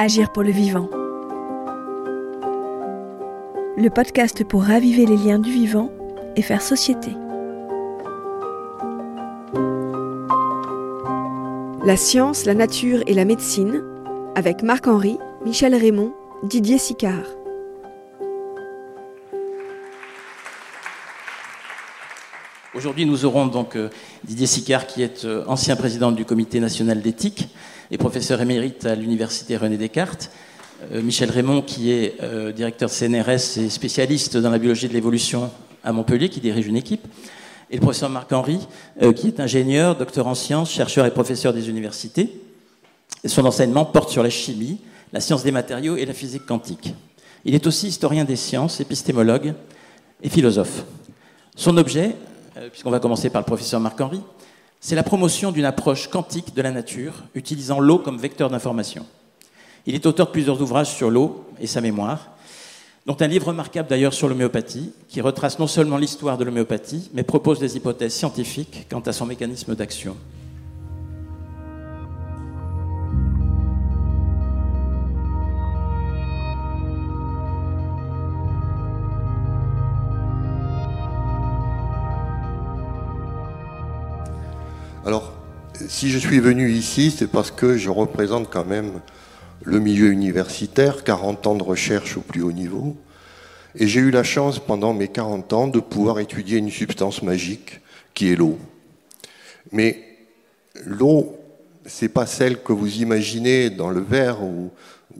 Agir pour le vivant. Le podcast pour raviver les liens du vivant et faire société. La science, la nature et la médecine avec Marc-Henri, Michel Raymond, Didier Sicard. Aujourd'hui, nous aurons donc euh, Didier Sicard, qui est euh, ancien président du Comité national d'éthique et professeur émérite à l'Université René Descartes. Euh, Michel Raymond, qui est directeur de CNRS et spécialiste dans la biologie de l'évolution à Montpellier, qui dirige une équipe. Et le professeur Marc-Henri, qui est ingénieur, docteur en sciences, chercheur et professeur des universités. son enseignement porte sur la chimie, la science des matériaux et la physique quantique. Il est aussi historien des sciences, épistémologue et philosophe. Son objet, puisqu'on va commencer par le professeur Marc-Henri, c'est la promotion d'une approche quantique de la nature, utilisant l'eau comme vecteur d'information. Il est auteur de plusieurs ouvrages sur l'eau et sa mémoire, dont un livre remarquable d'ailleurs sur l'homéopathie, qui retrace non seulement l'histoire de l'homéopathie, mais propose des hypothèses scientifiques quant à son mécanisme d'action. Si je suis venu ici, c'est parce que je représente quand même le milieu universitaire, 40 ans de recherche au plus haut niveau. Et j'ai eu la chance pendant mes 40 ans de pouvoir étudier une substance magique qui est l'eau. Mais l'eau, c'est pas celle que vous imaginez dans le verre ou,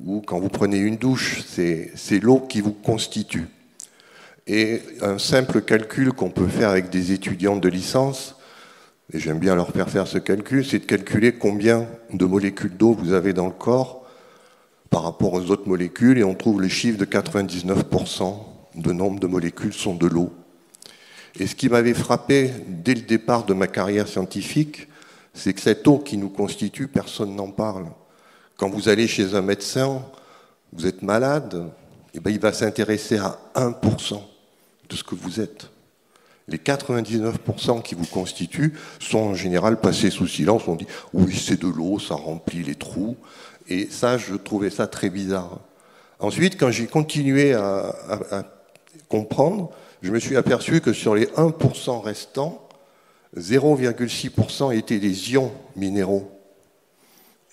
ou quand vous prenez une douche, c'est l'eau qui vous constitue. Et un simple calcul qu'on peut faire avec des étudiants de licence, et j'aime bien leur faire faire ce calcul, c'est de calculer combien de molécules d'eau vous avez dans le corps par rapport aux autres molécules, et on trouve le chiffre de 99% de nombre de molécules sont de l'eau. Et ce qui m'avait frappé dès le départ de ma carrière scientifique, c'est que cette eau qui nous constitue, personne n'en parle. Quand vous allez chez un médecin, vous êtes malade, et eh bien il va s'intéresser à 1% de ce que vous êtes les 99% qui vous constituent sont en général passés sous silence. On dit oui, c'est de l'eau, ça remplit les trous. Et ça, je trouvais ça très bizarre. Ensuite, quand j'ai continué à, comprendre, je me suis aperçu que sur les 1% restants, 0,6% étaient des ions minéraux.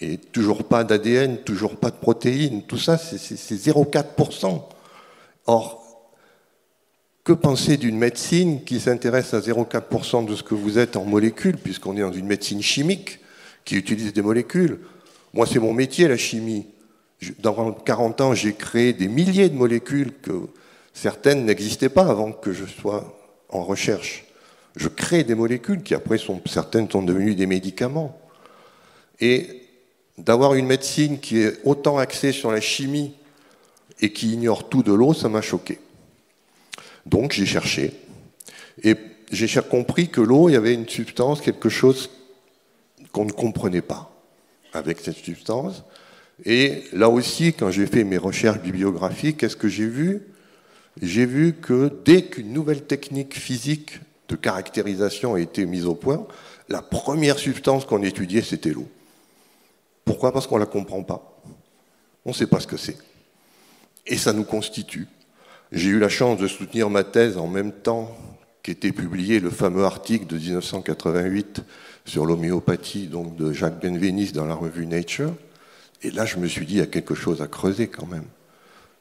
Et toujours pas d'ADN, toujours pas de protéines, tout ça, c'est 0,4%. Or, que penser d'une médecine qui s'intéresse à 0,4% de ce que vous êtes en molécules, puisqu'on est dans une médecine chimique qui utilise des molécules? Moi, c'est mon métier, la chimie. Dans 40 ans, j'ai créé des milliers de molécules que certaines n'existaient pas avant que je sois en recherche. Je crée des molécules qui après sont, certaines sont devenues des médicaments. Et d'avoir une médecine qui est autant axée sur la chimie et qui ignore tout de l'eau, ça m'a choqué. Donc j'ai cherché. Et j'ai compris que l'eau, il y avait une substance, quelque chose qu'on ne comprenait pas avec cette substance. Et là aussi, quand j'ai fait mes recherches bibliographiques, qu'est-ce que j'ai vu? J'ai vu que dès qu'une nouvelle technique physique de caractérisation a été mise au point, la première substance qu'on étudiait, c'était l'eau. Pourquoi? Parce qu'on ne la comprend pas. On ne sait pas ce que c'est. Et ça nous constitue. J'ai eu la chance de soutenir ma thèse en même temps qu'était publié le fameux article de 1988 sur l'homéopathie donc de Jacques Benveniste dans la revue Nature. Et là, je me suis dit, il y a quelque chose à creuser quand même.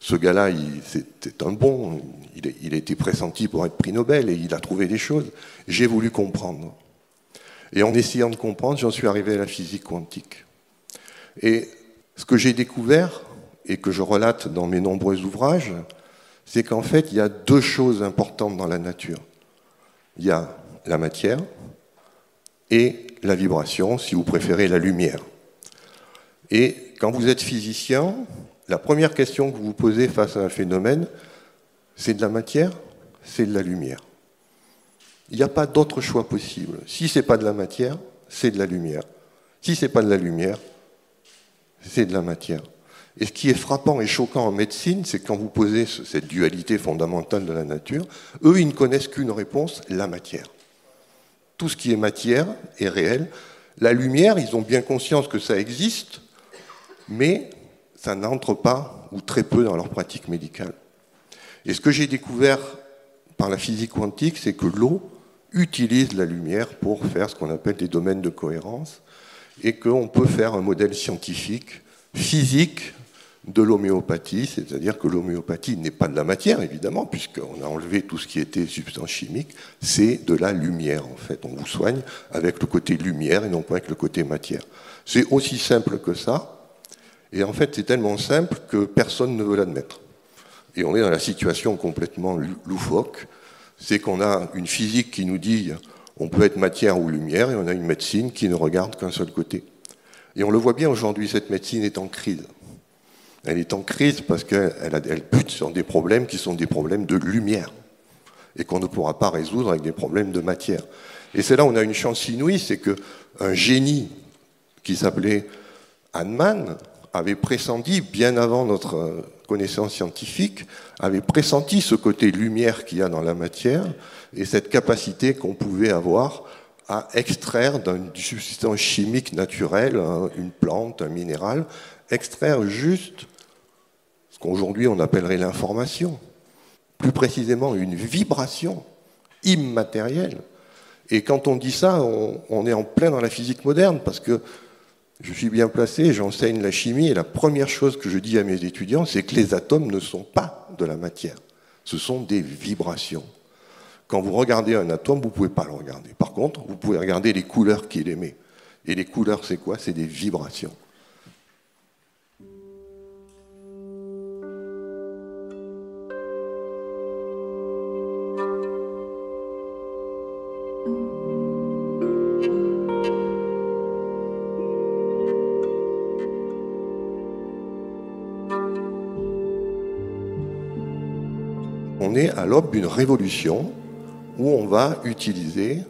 Ce gars-là, c'était un bon, il, il a été pressenti pour être prix Nobel et il a trouvé des choses. J'ai voulu comprendre. Et en essayant de comprendre, j'en suis arrivé à la physique quantique. Et ce que j'ai découvert, et que je relate dans mes nombreux ouvrages, c'est qu'en fait, il y a deux choses importantes dans la nature. Il y a la matière et la vibration, si vous préférez la lumière. Et quand vous êtes physicien, la première question que vous posez face à un phénomène, c'est de la matière, c'est de la lumière. Il n'y a pas d'autre choix possible. Si ce n'est pas de la matière, c'est de la lumière. Si ce n'est pas de la lumière, c'est de la matière. Et ce qui est frappant et choquant en médecine, c'est quand vous posez cette dualité fondamentale de la nature, eux, ils ne connaissent qu'une réponse, la matière. Tout ce qui est matière est réel. La lumière, ils ont bien conscience que ça existe, mais ça n'entre pas ou très peu dans leur pratique médicale. Et ce que j'ai découvert par la physique quantique, c'est que l'eau utilise la lumière pour faire ce qu'on appelle des domaines de cohérence et qu'on peut faire un modèle scientifique, physique de l'homéopathie, c'est-à-dire que l'homéopathie n'est pas de la matière, évidemment, puisqu'on a enlevé tout ce qui était substance chimique, c'est de la lumière, en fait. On vous soigne avec le côté lumière et non pas avec le côté matière. C'est aussi simple que ça, et en fait, c'est tellement simple que personne ne veut l'admettre. Et on est dans la situation complètement loufoque, c'est qu'on a une physique qui nous dit on peut être matière ou lumière, et on a une médecine qui ne regarde qu'un seul côté. Et on le voit bien aujourd'hui, cette médecine est en crise. Elle est en crise parce qu'elle elle bute sur des problèmes qui sont des problèmes de lumière et qu'on ne pourra pas résoudre avec des problèmes de matière. Et c'est là où on a une chance inouïe, c'est qu'un génie qui s'appelait Hahnemann avait pressenti, bien avant notre connaissance scientifique, avait pressenti ce côté lumière qu'il y a dans la matière et cette capacité qu'on pouvait avoir à extraire d'une substance chimique naturelle, une plante, un minéral, extraire juste qu'aujourd'hui on appellerait l'information, plus précisément une vibration immatérielle. Et quand on dit ça, on, est en plein dans la physique moderne, parce que je suis bien placé, j'enseigne la chimie, et la première chose que je dis à mes étudiants, c'est que les atomes ne sont pas de la matière, ce sont des vibrations. Quand vous regardez un atome, vous ne pouvez pas le regarder. Par contre, vous pouvez regarder les couleurs qu'il émet. Et les couleurs, c'est quoi? C'est des vibrations. D'une révolution où on va utiliser,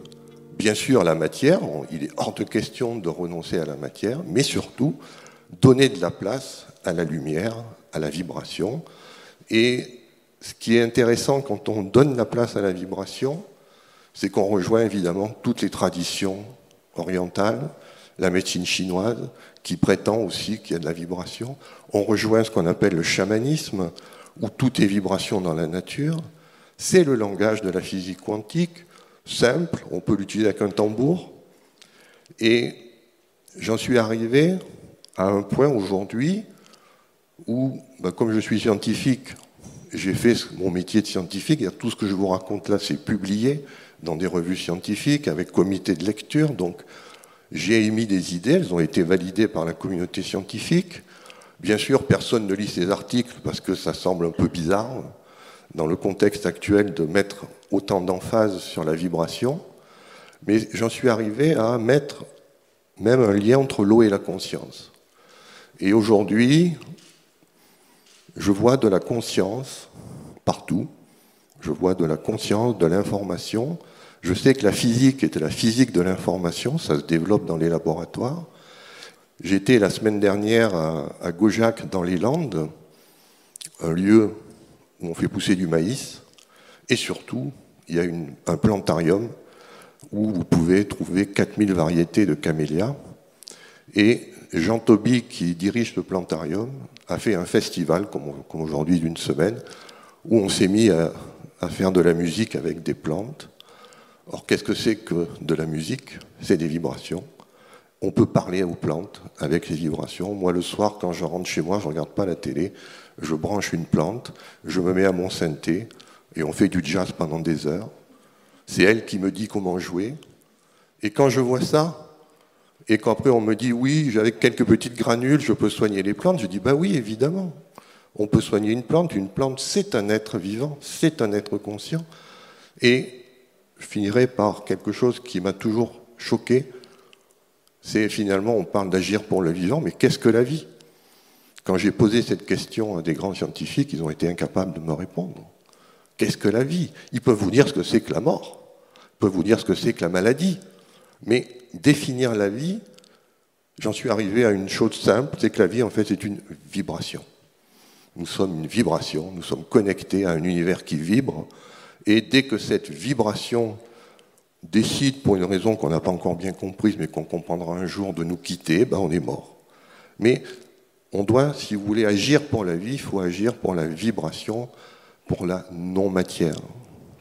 bien sûr, la matière. Il est hors de question de renoncer à la matière, mais surtout donner de la place à la lumière, à la vibration. Et ce qui est intéressant quand on donne la place à la vibration, c'est qu'on rejoint évidemment toutes les traditions orientales, la médecine chinoise, qui prétend aussi qu'il y a de la vibration. On rejoint ce qu'on appelle le chamanisme, où tout est vibration dans la nature. C'est le langage de la physique quantique, simple, on peut l'utiliser avec un tambour. Et j'en suis arrivé à un point aujourd'hui où, ben, comme je suis scientifique, j'ai fait mon métier de scientifique, et tout ce que je vous raconte là, c'est publié dans des revues scientifiques avec comité de lecture. Donc, j'ai émis des idées, elles ont été validées par la communauté scientifique. Bien sûr, personne ne lit ces articles parce que ça semble un peu bizarre dans le contexte actuel de mettre autant d'emphase sur la vibration, mais j'en suis arrivé à mettre même un lien entre l'eau et la conscience. Et aujourd'hui, je vois de la conscience partout, je vois de la conscience, de l'information. Je sais que la physique est la physique de l'information, ça se développe dans les laboratoires. J'étais la semaine dernière à, Gaujac dans les Landes, un lieu on fait pousser du maïs, et surtout, il y a un plantarium où vous pouvez trouver 4000 variétés de camélias. Et Jean Toby, qui dirige le plantarium, a fait un festival, comme, aujourd'hui d'une semaine, où on s'est mis à, à faire de la musique avec des plantes. Or, qu'est-ce que c'est que de la musique? C'est des vibrations on peut parler aux plantes avec les vibrations. Moi, le soir, quand je rentre chez moi, je ne regarde pas la télé, je branche une plante, je me mets à mon synthé et on fait du jazz pendant des heures. C'est elle qui me dit comment jouer. Et quand je vois ça, et qu'après on me dit oui, avec quelques petites granules, je peux soigner les plantes, je dis bah oui, évidemment. On peut soigner une plante. Une plante, c'est un être vivant, c'est un être conscient. Et je finirai par quelque chose qui m'a toujours choqué c'est finalement, on parle d'agir pour le vivant, mais qu'est-ce que la vie? Quand j'ai posé cette question à des grands scientifiques, ils ont été incapables de me répondre. Qu'est-ce que la vie? Ils peuvent vous dire ce que c'est que la mort, ils peuvent vous dire ce que c'est que la maladie, mais définir la vie, j'en suis arrivé à une chose simple, c'est que la vie, en fait, c'est une vibration. Nous sommes une vibration, nous sommes connectés à un univers qui vibre, et dès que cette vibration décide pour une raison qu'on n'a pas encore bien comprise, mais qu'on comprendra un jour, de nous quitter, ben on est mort. On doit, si vous voulez agir pour la vie, il faut agir pour la vibration, pour la non-matière.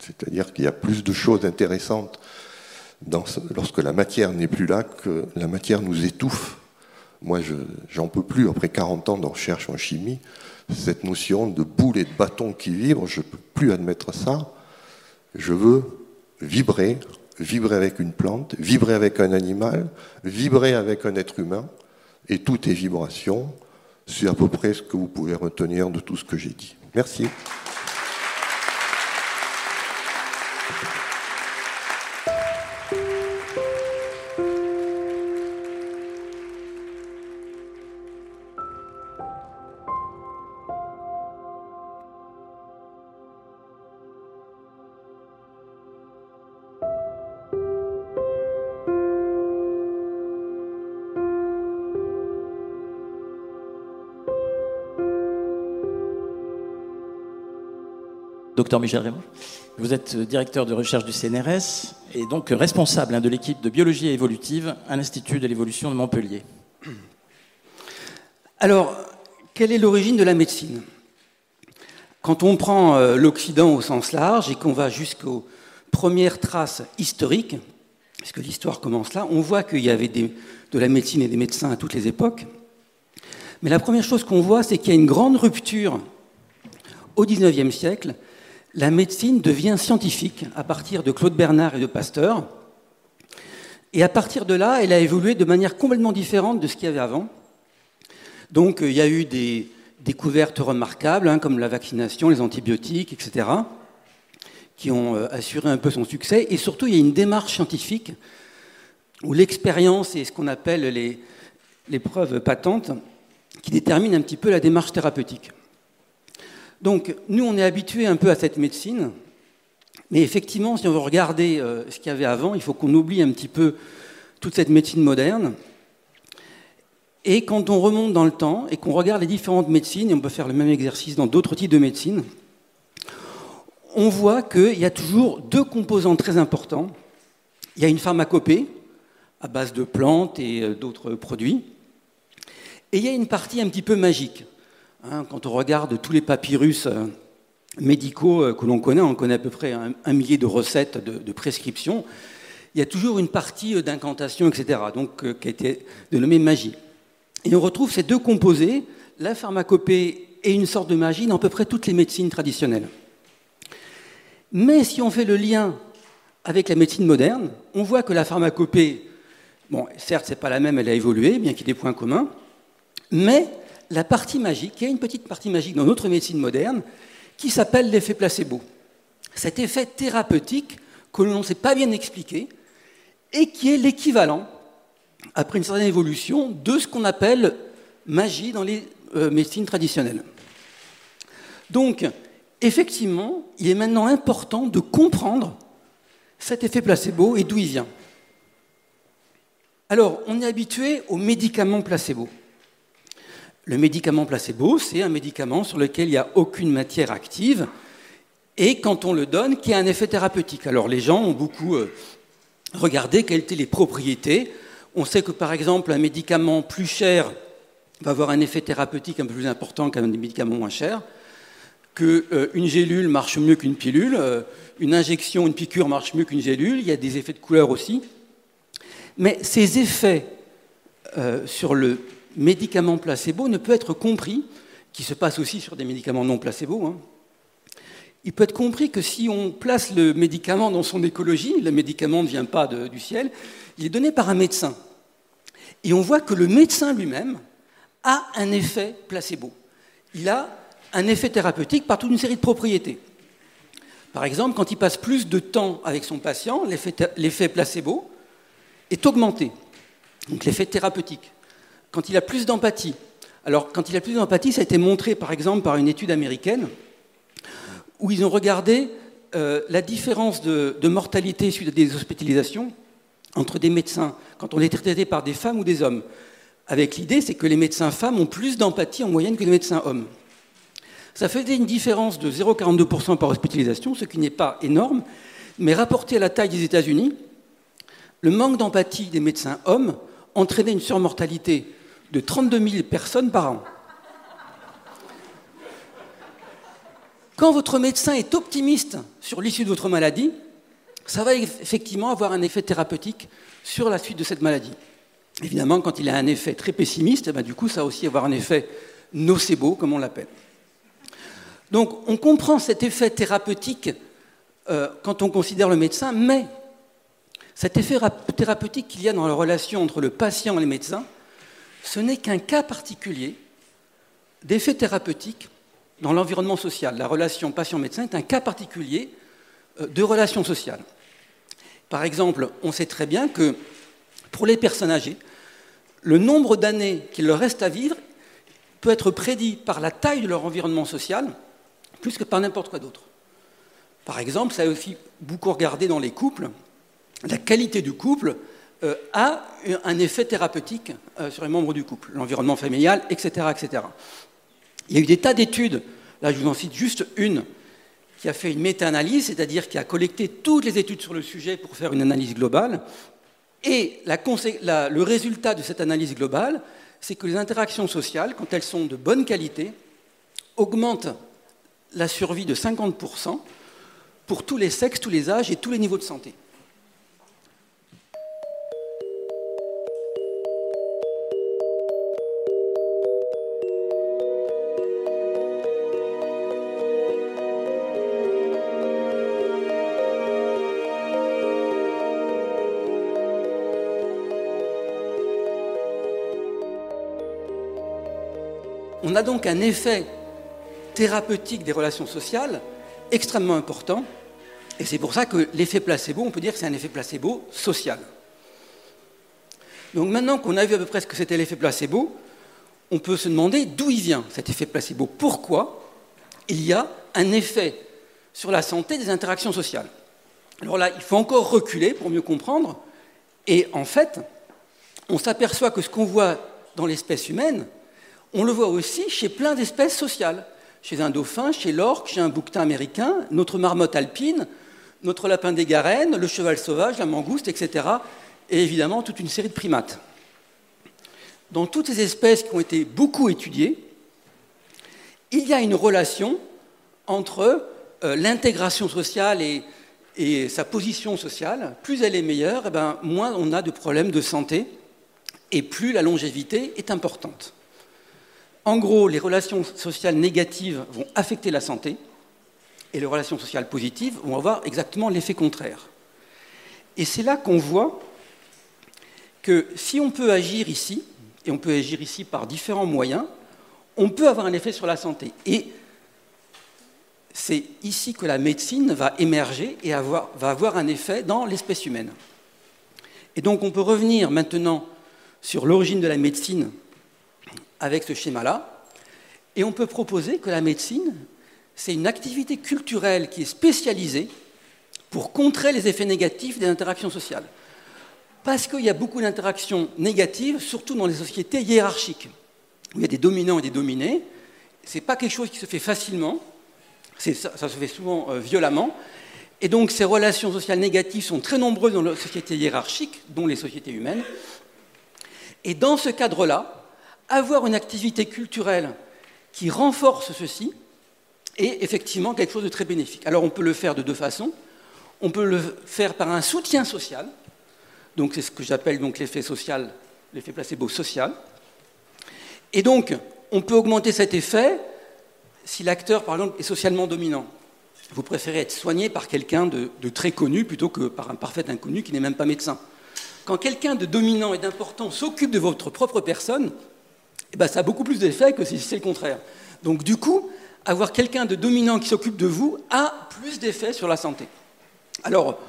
C'est-à-dire qu'il y a plus de choses intéressantes lorsque la matière n'est plus là que la matière nous étouffe. Moi, j'en peux plus, après 40 ans de recherche en chimie, cette notion de boule et de bâton qui vibrent, je ne peux plus admettre ça. Je veux vibrer, vibrer avec une plante, vibrer avec un animal, vibrer avec un être humain, et tout est vibration. C'est à peu près ce que vous pouvez retenir de tout ce que j'ai dit. Merci. Docteur Michel Raymond. Vous êtes directeur de recherche du CNRS et donc responsable hein, de l'équipe de biologie évolutive à l'Institut de l'évolution de Montpellier. Alors, quelle est l'origine de la médecine? Quand on prend euh, l'Occident au sens large et qu'on va jusqu'aux premières traces historiques, puisque l'histoire commence là, on voit qu'il y avait de la médecine et des médecins à toutes les époques. Mais la première chose qu'on voit, c'est qu'il y a une grande rupture au XIXe siècle la médecine devient scientifique à partir de Claude Bernard et de Pasteur. Et à partir de là, elle a évolué de manière complètement différente de ce qu'il y avait avant. Donc il y a eu des découvertes remarquables, hein, comme la vaccination, les antibiotiques, etc., qui ont euh, assuré un peu son succès. Et surtout, il y a une démarche scientifique où l'expérience et ce qu'on appelle les, les preuves patentes qui déterminent un petit peu la démarche thérapeutique. Donc, nous, on est habitués un peu à cette médecine, mais effectivement, si on veut regarder euh, ce qu'il y avait avant, il faut qu'on oublie un petit peu toute cette médecine moderne. Et quand on remonte dans le temps et qu'on regarde les différentes médecines, et on peut faire le même exercice dans d'autres types de médecine, on voit qu'il y a toujours deux composants très importants. Il y a une pharmacopée à base de plantes et euh, d'autres produits, et il y a une partie un petit peu magique. Hein, quand on regarde tous les papyrus euh, médicaux euh, que l'on connaît, on connaît à peu près un, millier de recettes de, prescriptions, il y a toujours une partie euh, d'incantation, etc., donc, qui a été dénommée magie. Et on retrouve ces deux composés, la pharmacopée et une sorte de magie, dans à peu près toutes les médecines traditionnelles. Mais si on fait le lien avec la médecine moderne, on voit que la pharmacopée, bon, certes, c'est pas la même, elle a évolué, bien qu'il y ait des points communs, mais la partie magique, il y a une petite partie magique dans notre médecine moderne qui s'appelle l'effet placebo. Cet effet thérapeutique que l'on ne sait pas bien expliquer et qui est l'équivalent, après une certaine évolution, de ce qu'on appelle magie dans les euh, médecines traditionnelles. Donc, effectivement, il est maintenant important de comprendre cet effet placebo et d'où il vient. Alors, on est habitué aux médicaments placebo. Le médicament placebo, c'est un médicament sur lequel il n'y a aucune matière active et quand on le donne, qui a un effet thérapeutique. Alors les gens ont beaucoup euh, regardé quelles étaient les propriétés. On sait que par exemple un médicament plus cher va avoir un effet thérapeutique un peu plus important qu'un médicament moins cher, qu'une euh, gélule marche mieux qu'une pilule, euh, une injection, une piqûre marche mieux qu'une gélule, il y a des effets de couleur aussi. Mais ces effets sur le médicament placebo ne peut être compris, qui se passe aussi sur des médicaments non placebo, hein. il peut être compris que si on place le médicament dans son écologie, le médicament ne vient pas du ciel, il est donné par un médecin. Et on voit que le médecin lui-même a un effet placebo. Il a un effet thérapeutique par toute une série de propriétés. Par exemple, quand il passe plus de temps avec son patient, l'effet placebo est augmenté, donc l'effet thérapeutique quand il a plus d'empathie. Alors, quand il a plus d'empathie, ça a été montré par exemple par une étude américaine où ils ont regardé euh, la différence de, mortalité suite à des hospitalisations entre des médecins quand on est traité par des femmes ou des hommes. Avec l'idée, c'est que les médecins femmes ont plus d'empathie en moyenne que les médecins hommes. Ça faisait une différence de 0,42% par hospitalisation, ce qui n'est pas énorme, mais rapporté à la taille des États-Unis, le manque d'empathie des médecins hommes entraînait une surmortalité de 32 000 personnes par an. Quand votre médecin est optimiste sur l'issue de votre maladie, ça va effectivement avoir un effet thérapeutique sur la suite de cette maladie. Évidemment, quand il a un effet très pessimiste, eh ben, du coup, ça va aussi avoir un effet nocebo, comme on l'appelle. Donc, on comprend cet effet thérapeutique euh, quand on considère le médecin, mais cet effet thérapeutique qu'il y a dans la relation entre le patient et le médecin, ce n'est qu'un cas particulier d'effet thérapeutique dans l'environnement social. La relation patient-médecin est un cas particulier euh, de relation sociale. Par exemple, on sait très bien que pour les personnes âgées, le nombre d'années qu'il leur reste à vivre peut être prédit par la taille de leur environnement social plus que par n'importe quoi d'autre. Par exemple, ça a aussi beaucoup regardé dans les couples. La qualité du couple a un effet thérapeutique euh, sur les membres du couple, l'environnement familial, etc., etc. Il y a eu des tas d'études, là je vous en cite juste une, qui a fait une méta-analyse, c'est-à-dire qui a collecté toutes les études sur le sujet pour faire une analyse globale. Et le résultat de cette analyse globale, c'est que les interactions sociales, quand elles sont de bonne qualité, augmentent la survie de 50% pour tous les sexes, tous les âges et tous les niveaux de santé. On a donc un effet thérapeutique des relations sociales extrêmement important, et c'est pour ça que l'effet placebo, on peut dire que c'est un effet placebo social. Donc maintenant qu'on a vu à peu près ce que c'était l'effet placebo, on peut se demander d'où il vient cet effet placebo. Pourquoi il y a un effet sur la santé des interactions sociales? Alors là, il faut encore reculer pour mieux comprendre. Et en fait, on s'aperçoit que ce qu'on voit dans l'espèce humaine, on le voit aussi chez plein d'espèces sociales. Chez un dauphin, chez l'orque, chez un bouquetin américain, notre marmotte alpine, notre lapin des Garennes, le cheval sauvage, la mangouste, etc. Et évidemment toute une série de primates. Dans toutes ces espèces qui ont été beaucoup étudiées, il y a une relation entre euh, l'intégration sociale et, sa position sociale. Plus elle est meilleure, eh ben, moins on a de problèmes de santé et plus la longévité est importante. En gros, les relations sociales négatives vont affecter la santé et les relations sociales positives vont avoir exactement l'effet contraire. Et c'est là qu'on voit que si on peut agir ici, et on peut agir ici par différents moyens, on peut avoir un effet sur la santé. Et c'est ici que la médecine va émerger et va avoir un effet dans l'espèce humaine. Et donc on peut revenir maintenant sur l'origine de la médecine avec ce schéma-là. Et on peut proposer que la médecine, c'est une activité culturelle qui est spécialisée pour contrer les effets négatifs des interactions sociales. Parce qu'il y a beaucoup d'interactions négatives, surtout dans les sociétés hiérarchiques, où il y a des dominants et des dominés. Ce n'est pas quelque chose qui se fait facilement, ça, se fait souvent euh, violemment. Et donc ces relations sociales négatives sont très nombreuses dans les sociétés hiérarchiques, dont les sociétés humaines. Et dans ce cadre-là, avoir une activité culturelle qui renforce ceci est effectivement quelque chose de très bénéfique. Alors on peut le faire de deux façons. On peut le faire par un soutien social, donc c'est ce que j'appelle donc l'effet social, l'effet placebo social. Et donc on peut augmenter cet effet si l'acteur, par exemple, est socialement dominant. Vous préférez être soigné par quelqu'un de, de, très connu plutôt que par un parfait inconnu qui n'est même pas médecin. Quand quelqu'un de dominant et d'important s'occupe de votre propre personne, eh ben, ça a beaucoup plus d'effet que si c'est le contraire. Donc du coup, avoir quelqu'un de dominant qui s'occupe de vous a plus d'effet sur la santé. Alors,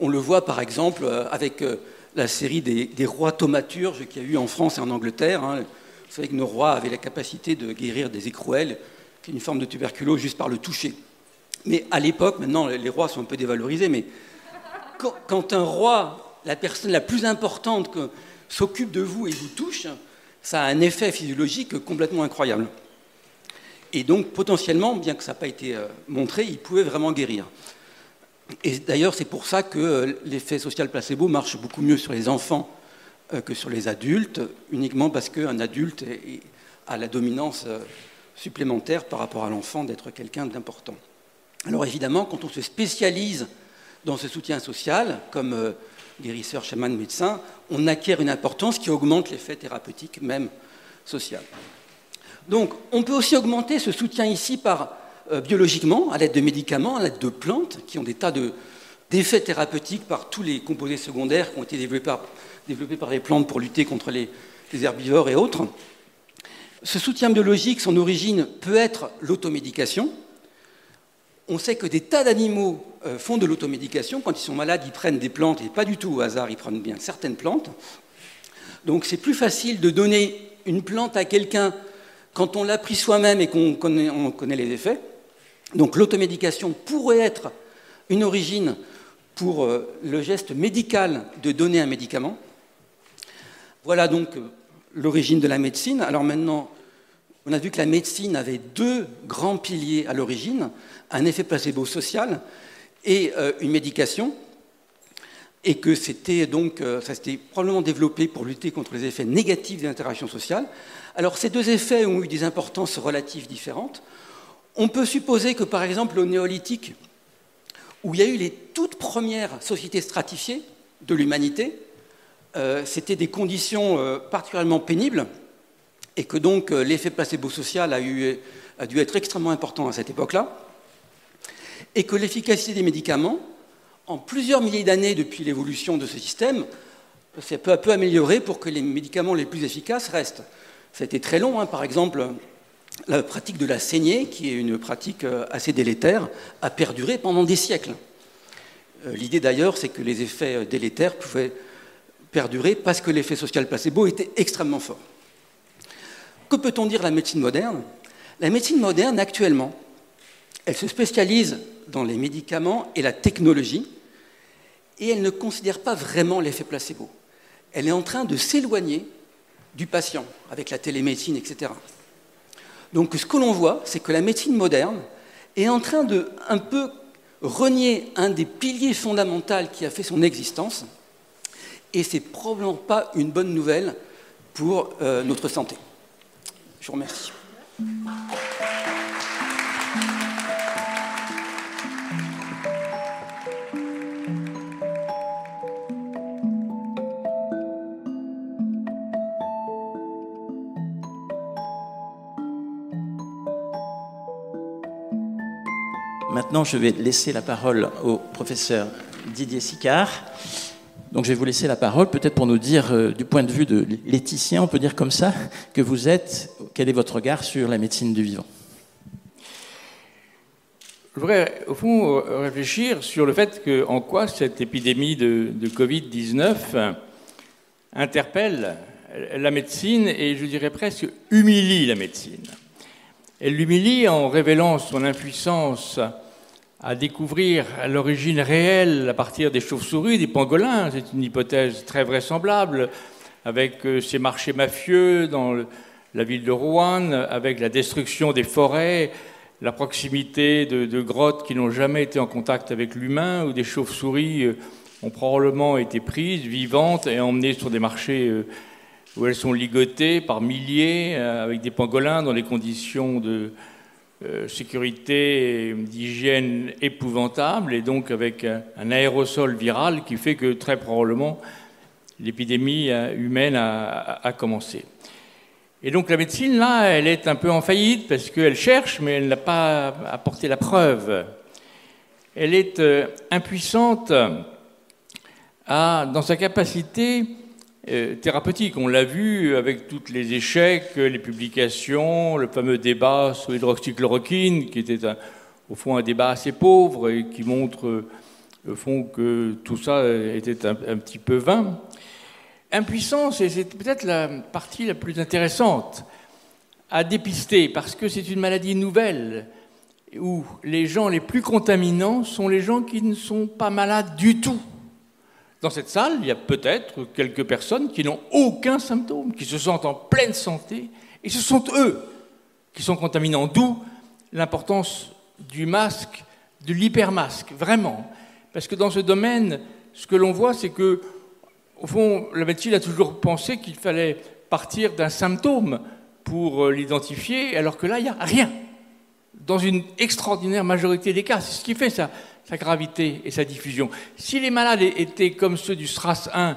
on le voit par exemple euh, avec euh, la série des, rois thaumaturges qu'il y a eu en France et en Angleterre. Hein. Vous savez que nos rois avaient la capacité de guérir des écrouelles, qui est une forme de tuberculose, juste par le toucher. Mais à l'époque, maintenant les rois sont un peu dévalorisés, mais quand, quand un roi, la personne la plus importante, s'occupe de vous et vous touche, ça a un effet physiologique complètement incroyable. Et donc, potentiellement, bien que ça n'a pas été euh, montré, il pouvait vraiment guérir. Et d'ailleurs, c'est pour ça que euh, l'effet social placebo marche beaucoup mieux sur les enfants euh, que sur les adultes, uniquement parce qu'un adulte a la dominance supplémentaire par rapport à l'enfant d'être quelqu'un d'important. Alors évidemment, quand on se spécialise dans ce soutien social, comme euh, guérisseur, chaman, médecin, on acquiert une importance qui augmente l'effet thérapeutique même social. Donc on peut aussi augmenter ce soutien ici par, euh, biologiquement, à l'aide de médicaments, à l'aide de plantes, qui ont des tas d'effets thérapeutiques par tous les composés secondaires qui ont été développés par, les plantes pour lutter contre les, herbivores et autres. Ce soutien biologique, son origine peut être l'automédication, on sait que des tas d'animaux font de l'automédication. Quand ils sont malades, ils prennent des plantes, et pas du tout au hasard, ils prennent bien certaines plantes. Donc c'est plus facile de donner une plante à quelqu'un quand on l'a pris soi-même et qu'on connaît, les effets. Donc l'automédication pourrait être une origine pour euh, le geste médical de donner un médicament. Voilà donc euh, l'origine de la médecine. Alors maintenant, on a vu que la médecine avait deux grands piliers à l'origine un effet placebo social et euh, une médication, et que c'était donc, euh, ça s'était probablement développé pour lutter contre les effets négatifs des interactions sociales. Alors ces deux effets ont eu des importances relatives différentes. On peut supposer que par exemple au néolithique, où il y a eu les toutes premières sociétés stratifiées de l'humanité, euh, c'était des conditions particulièrement pénibles, et que donc l'effet placebo social a dû être extrêmement important à cette époque-là et que l'efficacité des médicaments, en plusieurs milliers d'années depuis l'évolution de ce système, s'est peu à peu améliorée pour que les médicaments les plus efficaces restent. Été très long, hein. par exemple, la pratique de la saignée, qui est une pratique euh, assez délétère, a perduré pendant des siècles. Euh, l'idée d'ailleurs, c'est que les effets euh, délétères pouvaient perdurer parce que l'effet social placebo était extrêmement fort. Que peut-on dire de la médecine moderne? La médecine moderne, actuellement, elle se spécialise dans les médicaments et la technologie, et elle ne considère pas vraiment l'effet placebo. Elle est en train de s'éloigner du patient avec la télémédecine, etc. Donc ce que l'on voit, c'est que la médecine moderne est en train de un peu renier un des piliers fondamentaux qui a fait son existence, et c'est probablement pas une bonne nouvelle pour euh, notre santé. Je vous remercie. Maintenant, je vais laisser la parole au professeur Didier Sicard. Donc, je vais vous laisser la parole, peut-être pour nous dire, euh, du point de vue de l'éthicien, on peut dire comme ça, que vous êtes, quel est votre regard sur la médecine du vivant? Je voudrais, au fond, réfléchir sur le fait que, en quoi cette épidémie de, de Covid-19 interpelle la médecine et, je dirais presque, humilie la médecine. Elle l'humilie en révélant son impuissance à découvrir l'origine réelle à partir des chauves-souris, des pangolins. C'est une hypothèse très vraisemblable, avec euh, ces marchés mafieux dans la ville de Rouen, avec la destruction des forêts, la proximité de, grottes qui n'ont jamais été en contact avec l'humain, où des chauves-souris euh, ont probablement été prises, vivantes, et emmenées sur des marchés euh, où elles sont ligotées par milliers, avec des pangolins dans des conditions de, euh, sécurité d'hygiène épouvantable et donc avec un, aérosol viral qui fait que très probablement l'épidémie euh, humaine a, commencé. Et donc la médecine, là, elle est un peu en faillite parce qu'elle cherche, mais elle n'a pas apporté la preuve. Elle est euh, impuissante à, dans sa capacité thérapeutique. On l'a vu avec tous les échecs, les publications, le fameux débat sur l'hydroxychloroquine, qui était au fond un débat assez pauvre et qui montre euh, au fond que tout ça était un, petit peu vain. Impuissance, et c'est peut-être la partie la plus intéressante à dépister, parce que c'est une maladie nouvelle où les gens les plus contaminants sont les gens qui ne sont pas malades du tout. Dans cette salle, il y a peut-être quelques personnes qui n'ont aucun symptôme, qui se sentent en pleine santé, et ce sont eux qui sont contaminants. D'où l'importance du masque, de l'hypermasque, vraiment. Parce que dans ce domaine, ce que l'on voit, c'est que, au fond, la médecine a toujours pensé qu'il fallait partir d'un symptôme pour l'identifier, alors que là, il n'y a rien. Dans une extraordinaire majorité des cas, c'est ce qui fait sa, sa, gravité et sa diffusion. Si les malades étaient comme ceux du SRAS 1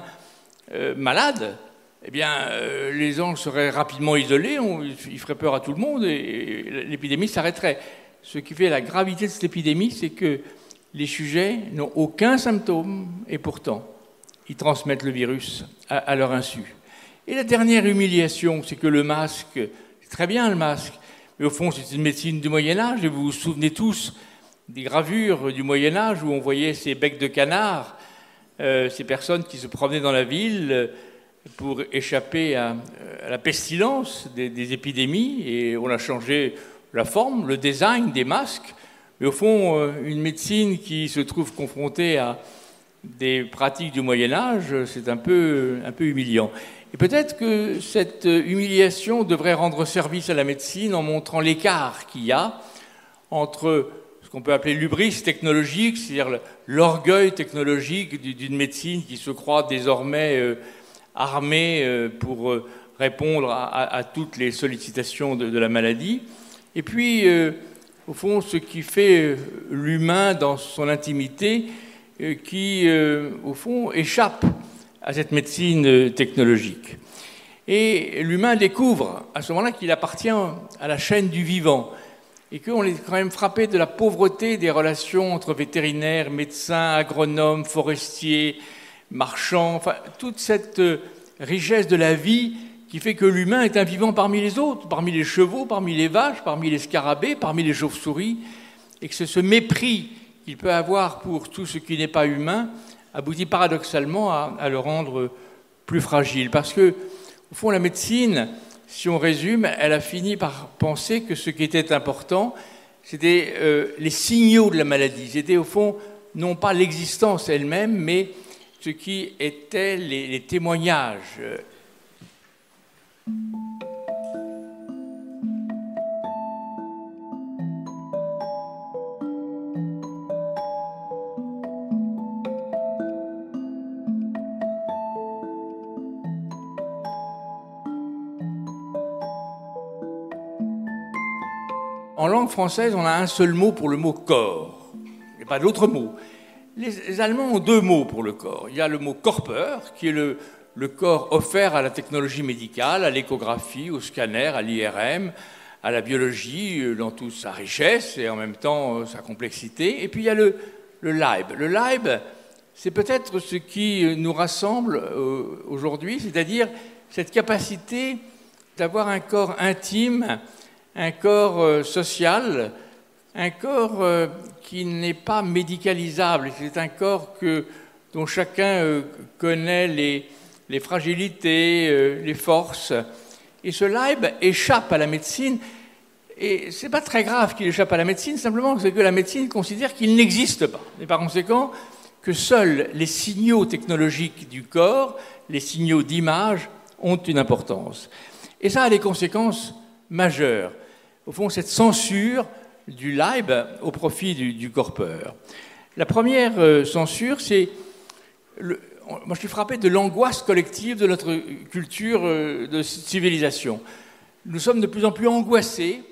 euh, malades, eh bien, euh, les anges seraient rapidement isolés, on, ils feraient peur à tout le monde et, l'épidémie s'arrêterait. Ce qui fait la gravité de cette épidémie, c'est que les sujets n'ont aucun symptôme et pourtant, ils transmettent le virus à, à leur insu. Et la dernière humiliation, c'est que le masque, c'est très bien le masque, mais au fond, c'est une médecine du Moyen Âge, et vous vous souvenez tous des gravures du Moyen Âge où on voyait ces becs de canard, euh, ces personnes qui se promenaient dans la ville pour échapper à, à la pestilence des, des, épidémies, et on a changé la forme, le design des masques, mais au fond, euh, une médecine qui se trouve confrontée à des pratiques du Moyen Âge, c'est un peu, un peu humiliant. Et peut-être que cette humiliation devrait rendre service à la médecine en montrant l'écart qu'il y a entre ce qu'on peut appeler l'ubris technologique, c'est-à-dire l'orgueil technologique d'une médecine qui se croit désormais euh, armée euh, pour euh, répondre à, toutes les sollicitations de la maladie, et puis, au fond, ce qui fait l'humain dans son intimité, qui, au fond, échappe à cette médecine technologique. Et l'humain découvre à ce moment-là qu'il appartient à la chaîne du vivant et qu'on est quand même frappé de la pauvreté des relations entre vétérinaires, médecins, agronomes, forestiers, marchands, enfin toute cette euh, richesse de la vie qui fait que l'humain est un vivant parmi les autres, parmi les chevaux, parmi les vaches, parmi les scarabées, parmi les chauves-souris, et que ce mépris qu'il peut avoir pour tout ce qui n'est pas humain aboutit paradoxalement à, à, le rendre plus fragile. Parce que, au fond, la médecine, si on résume, elle a fini par penser que ce qui était important, c'était euh, les signaux de la maladie. C'était au fond non pas l'existence elle-même, mais ce qui étaient les, les témoignages. On a un seul mot pour le mot corps, et pas d'autre mot. Les, Allemands ont deux mots pour le corps. Il y a le mot Körper, qui est le, corps offert à la technologie médicale, à l'échographie, au scanner, à l'IRM, à la biologie, euh, dans toute sa richesse et en même temps euh, sa complexité. Et puis il y a le, le Leib. Le Leib, c'est peut-être ce qui nous rassemble euh, aujourd'hui, c'est-à-dire cette capacité d'avoir un corps intime, un corps euh, social, un corps euh, qui n'est pas médicalisable, c'est un corps dont chacun euh, connaît les, les fragilités, les forces. Et ce Leib échappe à la médecine. Et ce n'est pas très grave qu'il échappe à la médecine, simplement c'est que la médecine considère qu'il n'existe pas. Et par conséquent, que seuls les signaux technologiques du corps, les signaux d'image, ont une importance. Et ça a des conséquences majeures au fond, cette censure du Leib au profit du, du corpeur. La première euh, censure, c'est. Moi, je suis frappé de l'angoisse collective de notre culture euh, de civilisation. Nous sommes de plus en plus angoissés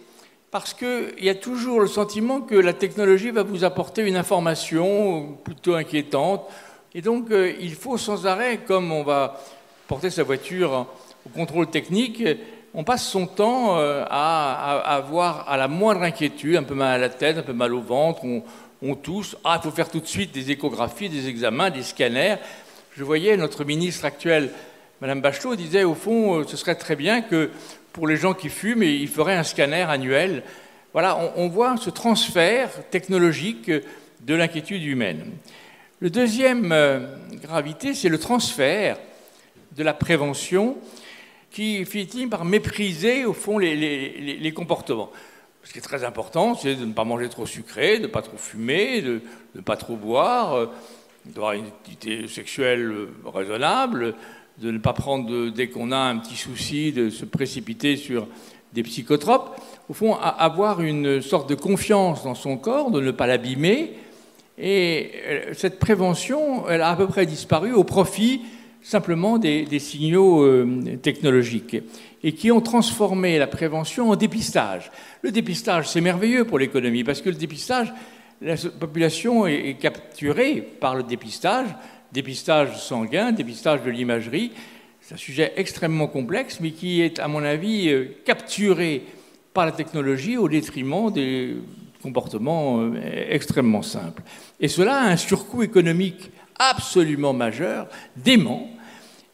parce qu'il y a toujours le sentiment que la technologie va vous apporter une information plutôt inquiétante. Et donc, euh, il faut sans arrêt, comme on va porter sa voiture au contrôle technique, on passe son temps euh, à, avoir à la moindre inquiétude, un peu mal à la tête, un peu mal au ventre, on, on tousse, ah, il faut faire tout de suite des échographies, des examens, des scanners. Je voyais notre ministre actuel, Madame Bachelot, disait au fond, euh, ce serait très bien que pour les gens qui fument, il ferait un scanner annuel. Voilà, on, on voit ce transfert technologique de l'inquiétude humaine. Le deuxième euh, gravité, c'est le transfert de la prévention qui finit par mépriser, au fond, les, comportements. Ce qui est très important, c'est de ne pas manger trop sucré, de ne pas trop fumer, de ne pas trop boire, euh, d'avoir une activité sexuelle euh, raisonnable, de ne pas prendre, dès qu'on a un petit souci, de se précipiter sur des psychotropes. Au fond, avoir une sorte de confiance dans son corps, de ne pas l'abîmer. Et euh, cette prévention, elle a à peu près disparu au profit simplement des, signaux euh, technologiques et qui ont transformé la prévention en dépistage. Le dépistage, c'est merveilleux pour l'économie parce que le dépistage, la population est, capturée par le dépistage, dépistage sanguin, dépistage de l'imagerie. C'est un sujet extrêmement complexe, mais qui est, à mon avis, euh, capturé par la technologie au détriment des comportements euh, extrêmement simples. Et cela a un surcoût économique absolument majeur, dément,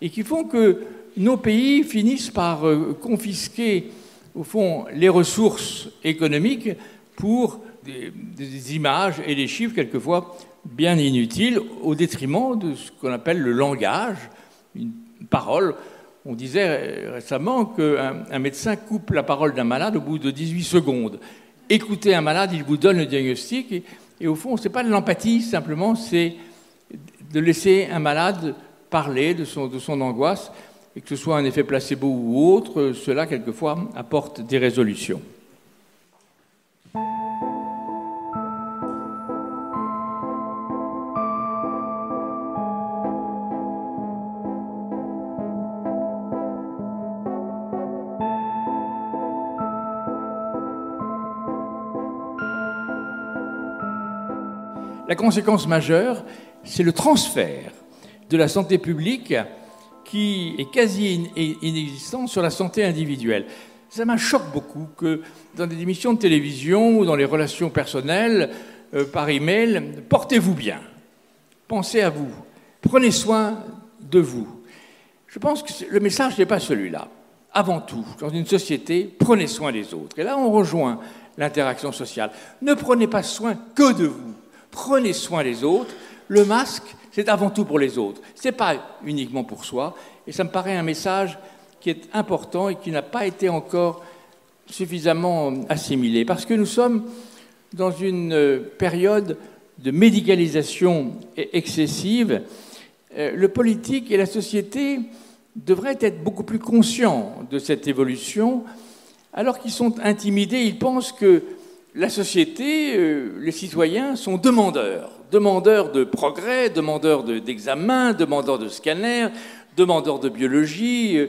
et qui font que nos pays finissent par euh, confisquer, au fond, les ressources économiques pour des, images et des chiffres quelquefois bien inutiles, au détriment de ce qu'on appelle le langage, une parole. On disait récemment qu'un un médecin coupe la parole d'un malade au bout de 18 secondes. Écoutez un malade, il vous donne le diagnostic, et, et au fond, ce n'est pas de l'empathie, simplement, c'est de laisser un malade parler de son, de son angoisse, et que ce soit un effet placebo ou autre, cela quelquefois apporte des résolutions. La conséquence majeure, c'est le transfert de la santé publique qui est quasi inexistant sur la santé individuelle. Ça m'a choqué beaucoup que dans des émissions de télévision ou dans les relations personnelles, euh, par email, portez-vous bien, pensez à vous, prenez soin de vous. Je pense que le message n'est pas celui-là. Avant tout, dans une société, prenez soin des autres. Et là, on rejoint l'interaction sociale. Ne prenez pas soin que de vous. Prenez soin des autres. Le masque, c'est avant tout pour les autres. Ce n'est pas uniquement pour soi. Et ça me paraît un message qui est important et qui n'a pas été encore suffisamment assimilé. Parce que nous sommes dans une euh, période de médicalisation excessive. Euh, le politique et la société devraient être beaucoup plus conscients de cette évolution, alors qu'ils sont intimidés, ils pensent que la société, euh, les citoyens sont demandeurs, demandeurs de progrès, demandeurs d'examens, demandeurs de scanners, demandeurs de biologie, euh,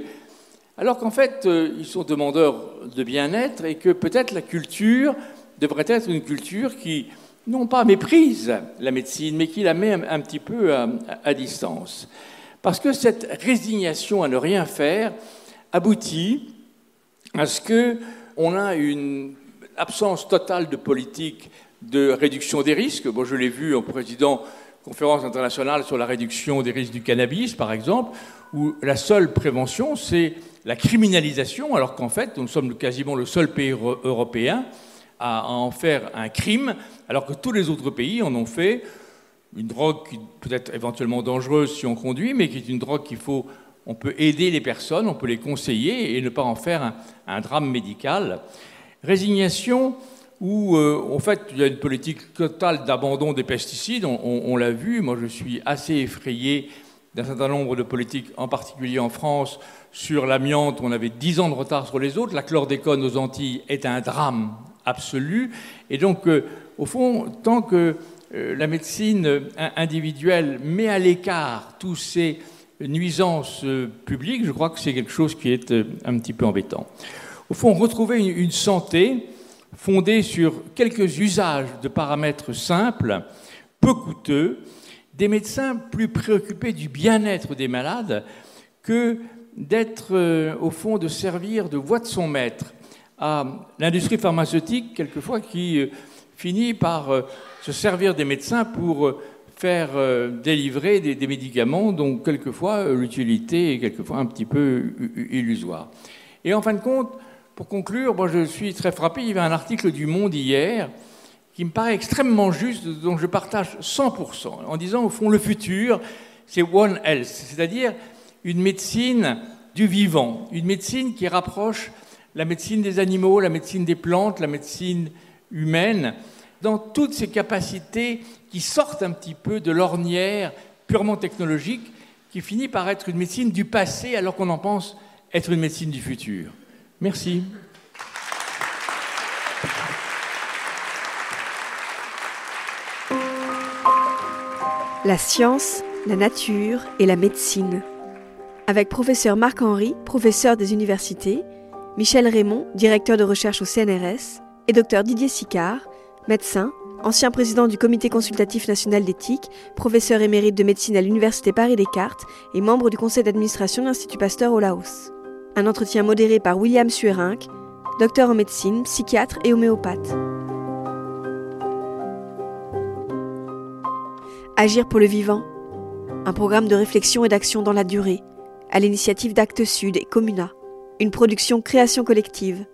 alors qu'en fait, euh, ils sont demandeurs de bien-être et que peut-être la culture devrait être une culture qui, non pas méprise la médecine, mais qui la met un, petit peu à, distance. Parce que cette résignation à ne rien faire aboutit à ce qu'on a une absence totale de politique de réduction des risques. Moi, je l'ai vu en président conférence internationale sur la réduction des risques du cannabis, par exemple, où la seule prévention, c'est la criminalisation, alors qu'en fait, nous sommes quasiment le seul pays européen à en faire un crime, alors que tous les autres pays en ont fait une drogue qui peut être éventuellement dangereuse si on conduit, mais qui est une drogue qu'il faut, on peut aider les personnes, on peut les conseiller et ne pas en faire un, un drame médical. Résignation où, euh, en fait, il y a une politique totale d'abandon des pesticides, on, l'a vu, moi je suis assez effrayé d'un certain nombre de politiques, en particulier en France, sur l'amiante, on avait 10 ans de retard sur les autres, la chlordécone aux Antilles est un drame absolu, et donc, euh, au fond, tant que euh, la médecine individuelle met à l'écart tous ces nuisances publiques, je crois que c'est quelque chose qui est un petit peu embêtant. Au fond, retrouver une santé fondée sur quelques usages de paramètres simples, peu coûteux, des médecins plus préoccupés du bien-être des malades que d'être, euh, au fond, de servir de voix de son maître à l'industrie pharmaceutique, quelquefois, qui euh, finit par euh, se servir des médecins pour faire délivrer des, des médicaments dont, quelquefois, l'utilité est quelquefois un petit peu illusoire. Et en fin de compte, pour conclure, moi je suis très frappé, il y avait un article du Monde hier qui me paraît extrêmement juste, dont je partage 100%, en disant au fond le futur, c'est One Health, c'est-à-dire une médecine du vivant, une médecine qui rapproche la médecine des animaux, la médecine des plantes, la médecine humaine, dans toutes ces capacités qui sortent un petit peu de l'ornière purement technologique, qui finit par être une médecine du passé alors qu'on en pense être une médecine du futur. Merci. La science, la nature et la médecine. avec professeur Marc-Henri, professeur des universités, Michel Raymond, directeur de recherche au CNRS, et docteur Didier Sicard, médecin, ancien président du Comité consultatif national d'éthique, professeur émérite de médecine à l'Université Paris-Descartes et membre du conseil d'administration de l'Institut Pasteur au Laos. Un entretien modéré par William Suerinck, docteur en médecine, psychiatre et homéopathe. Agir pour le vivant, un programme de réflexion et d'action dans la durée, à l'initiative d'Actes Sud et Comuna, une production création collective